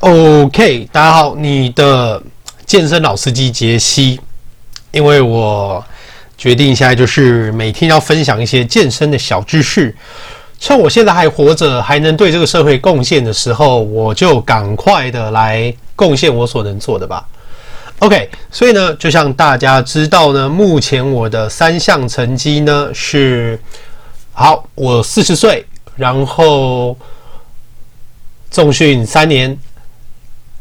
OK，大家好，你的健身老司机杰西，因为我决定现在就是每天要分享一些健身的小知识，趁我现在还活着，还能对这个社会贡献的时候，我就赶快的来贡献我所能做的吧。OK，所以呢，就像大家知道呢，目前我的三项成绩呢是，好，我四十岁，然后。重训三年，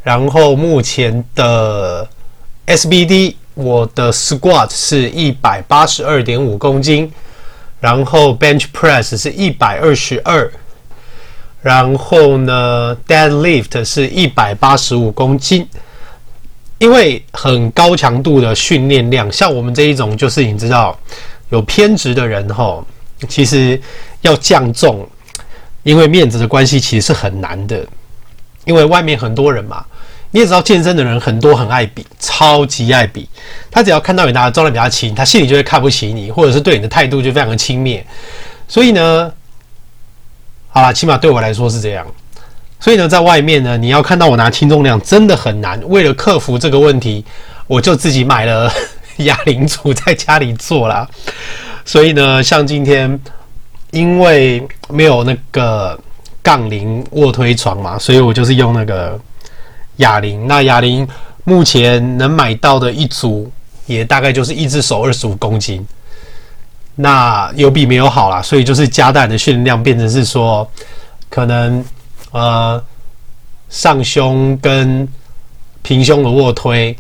然后目前的 SBD 我的 Squat 是一百八十二点五公斤，然后 Bench Press 是一百二十二，然后呢 Deadlift 是一百八十五公斤。因为很高强度的训练量，像我们这一种就是你知道有偏执的人吼，其实要降重。因为面子的关系，其实是很难的。因为外面很多人嘛，你也知道，健身的人很多，很爱比，超级爱比。他只要看到你拿的重量比较轻，他心里就会看不起你，或者是对你的态度就非常的轻蔑。所以呢，好啦，起码对我来说是这样。所以呢，在外面呢，你要看到我拿轻重量真的很难。为了克服这个问题，我就自己买了 哑铃组在家里做啦。所以呢，像今天。因为没有那个杠铃卧推床嘛，所以我就是用那个哑铃。那哑铃目前能买到的一组也大概就是一只手二十五公斤。那有比没有好啦，所以就是加大的训练量变成是说，可能呃上胸跟平胸的卧推，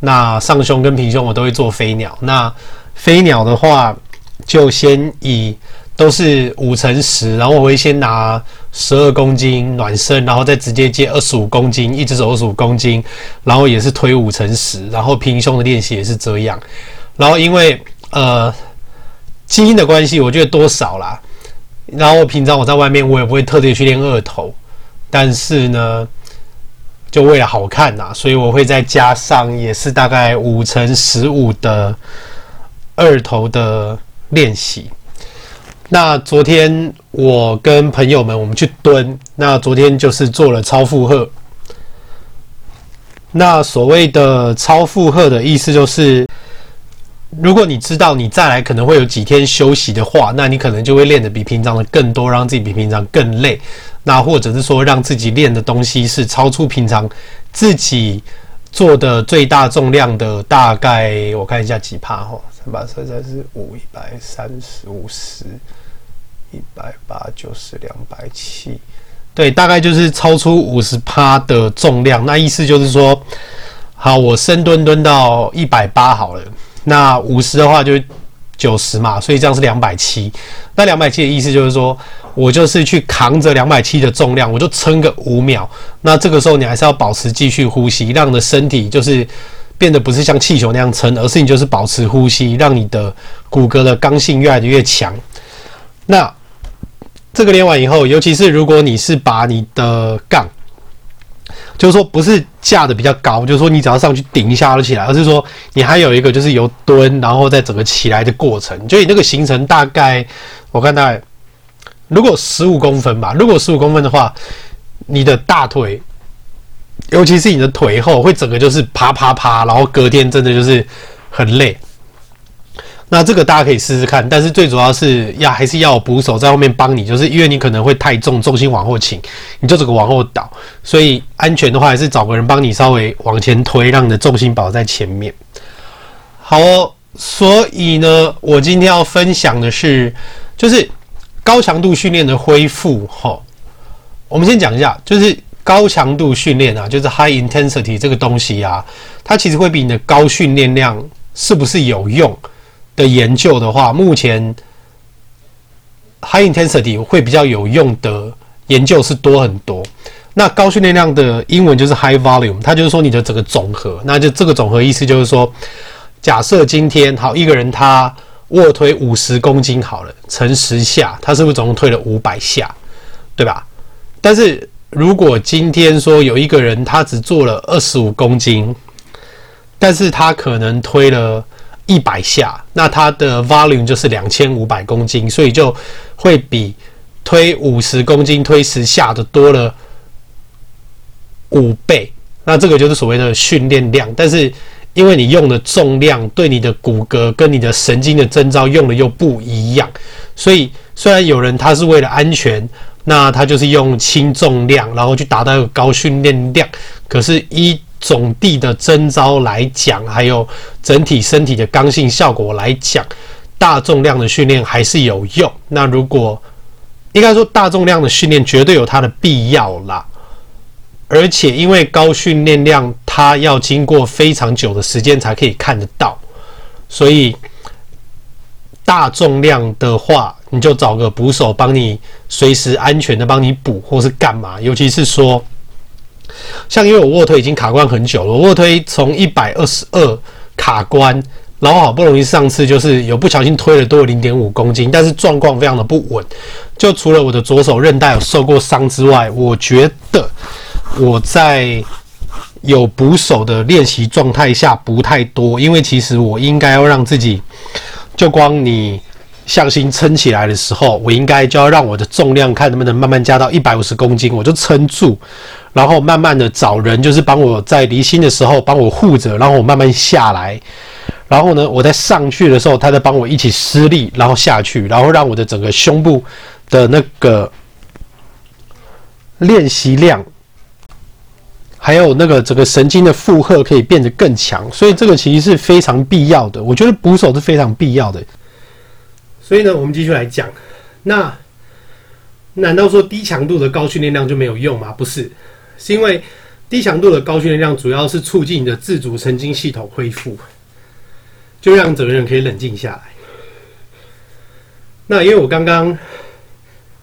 那上胸跟平胸我都会做飞鸟。那飞鸟的话，就先以。都是五乘十，然后我会先拿十二公斤暖身，然后再直接接二十五公斤，一直走二十五公斤，然后也是推五乘十，然后平胸的练习也是这样。然后因为呃基因的关系，我觉得多少啦。然后平常我在外面我也不会特地去练二头，但是呢，就为了好看呐，所以我会再加上也是大概五乘十五的二头的练习。那昨天我跟朋友们我们去蹲，那昨天就是做了超负荷。那所谓的超负荷的意思就是，如果你知道你再来可能会有几天休息的话，那你可能就会练得比平常的更多，让自己比平常更累。那或者是说让自己练的东西是超出平常自己做的最大重量的大概，我看一下几趴哈。把车才是五一百三十五十一百八九十两百七，对，大概就是超出五十趴的重量。那意思就是说，好，我深蹲蹲到一百八好了，那五十的话就九十嘛，所以这样是两百七。那两百七的意思就是说，我就是去扛着两百七的重量，我就撑个五秒。那这个时候你还是要保持继续呼吸，让你的身体就是。变得不是像气球那样撑，而是你就是保持呼吸，让你的骨骼的刚性越来越强。那这个练完以后，尤其是如果你是把你的杠，就是说不是架的比较高，就是说你只要上去顶一下就起来，而是说你还有一个就是由蹲然后再整个起来的过程，就你那个行程大概我看大概如果十五公分吧，如果十五公分的话，你的大腿。尤其是你的腿后会整个就是啪啪啪，然后隔天真的就是很累。那这个大家可以试试看，但是最主要是要还是要有捕手在后面帮你，就是因为你可能会太重，重心往后倾，你就整个往后倒。所以安全的话，还是找个人帮你稍微往前推，让你的重心保在前面。好哦，所以呢，我今天要分享的是，就是高强度训练的恢复。哈，我们先讲一下，就是。高强度训练啊，就是 high intensity 这个东西啊，它其实会比你的高训练量是不是有用的研究的话，目前 high intensity 会比较有用的研究是多很多。那高训练量的英文就是 high volume，它就是说你的整个总和。那就这个总和意思就是说，假设今天好一个人他卧推五十公斤好了，乘十下，他是不是总共推了五百下，对吧？但是如果今天说有一个人他只做了二十五公斤，但是他可能推了一百下，那他的 volume 就是两千五百公斤，所以就会比推五十公斤推十下的多了五倍。那这个就是所谓的训练量，但是因为你用的重量对你的骨骼跟你的神经的征召用的又不一样，所以虽然有人他是为了安全，那他就是用轻重量，然后去达到一个高训练量，可是依总地的征招来讲，还有整体身体的刚性效果来讲，大重量的训练还是有用。那如果应该说大重量的训练绝对有它的必要啦。而且，因为高训练量，它要经过非常久的时间才可以看得到，所以大重量的话，你就找个捕手帮你随时安全的帮你补，或是干嘛。尤其是说，像因为我卧推已经卡关很久了，卧推从一百二十二卡关，然后好不容易上次就是有不小心推了多零点五公斤，但是状况非常的不稳。就除了我的左手韧带有受过伤之外，我觉得。我在有捕手的练习状态下不太多，因为其实我应该要让自己，就光你向心撑起来的时候，我应该就要让我的重量看能不能慢慢加到一百五十公斤，我就撑住，然后慢慢的找人，就是帮我在离心的时候帮我护着，然后我慢慢下来，然后呢，我在上去的时候，他再帮我一起施力，然后下去，然后让我的整个胸部的那个练习量。还有那个整个神经的负荷可以变得更强，所以这个其实是非常必要的。我觉得捕手是非常必要的。所以呢，我们继续来讲。那难道说低强度的高训练量就没有用吗？不是，是因为低强度的高训练量主要是促进你的自主神经系统恢复，就让整个人可以冷静下来。那因为我刚刚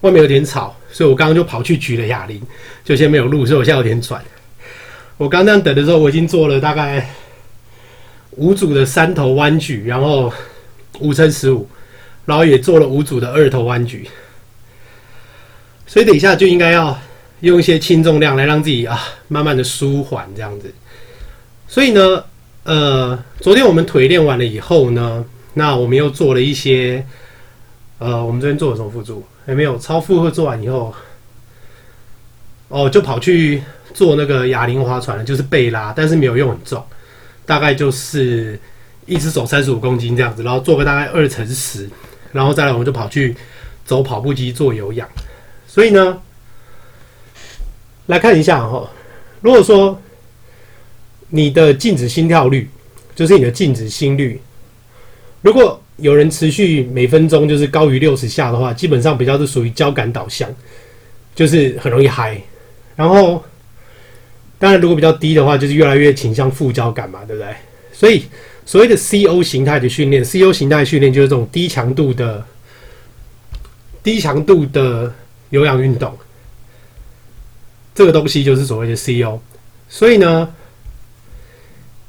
外面有点吵，所以我刚刚就跑去举了哑铃，就先没有录，所以我现在有点喘。我刚刚等的时候，我已经做了大概五组的三头弯举，然后五乘十五，然后也做了五组的二头弯举，所以等一下就应该要用一些轻重量来让自己啊慢慢的舒缓这样子。所以呢，呃，昨天我们腿练完了以后呢，那我们又做了一些，呃，我们昨天做了什么辅助？还没有超负荷做完以后，哦，就跑去。做那个哑铃划船了，就是背拉，但是没有用很重，大概就是一只手三十五公斤这样子，然后做个大概二乘十，然后再来我们就跑去走跑步机做有氧。所以呢，来看一下哈，如果说你的静止心跳率，就是你的静止心率，如果有人持续每分钟就是高于六十下的话，基本上比较是属于交感导向，就是很容易嗨，然后。当然，如果比较低的话，就是越来越倾向副交感嘛，对不对？所以，所谓的 CO 形态的训练，CO 形态训练就是这种低强度的、低强度的有氧运动。这个东西就是所谓的 CO。所以呢，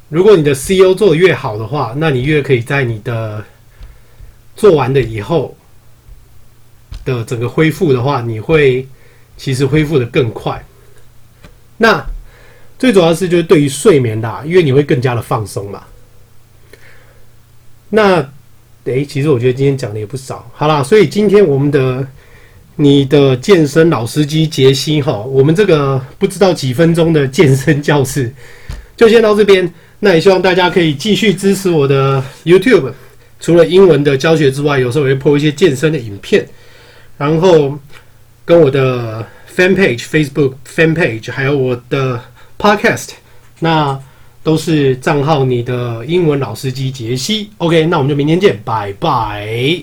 如果你的 CO 做的越好的话，那你越可以在你的做完了以后的整个恢复的话，你会其实恢复的更快。那最主要是就是对于睡眠的，因为你会更加的放松嘛。那，诶，其实我觉得今天讲的也不少。好啦，所以今天我们的你的健身老司机杰西哈，我们这个不知道几分钟的健身教室就先到这边。那也希望大家可以继续支持我的 YouTube，除了英文的教学之外，有时候也会播一些健身的影片，然后跟我的 Fan Page Facebook Fan Page，还有我的。Podcast，那都是账号你的英文老司机杰西。OK，那我们就明天见，拜拜。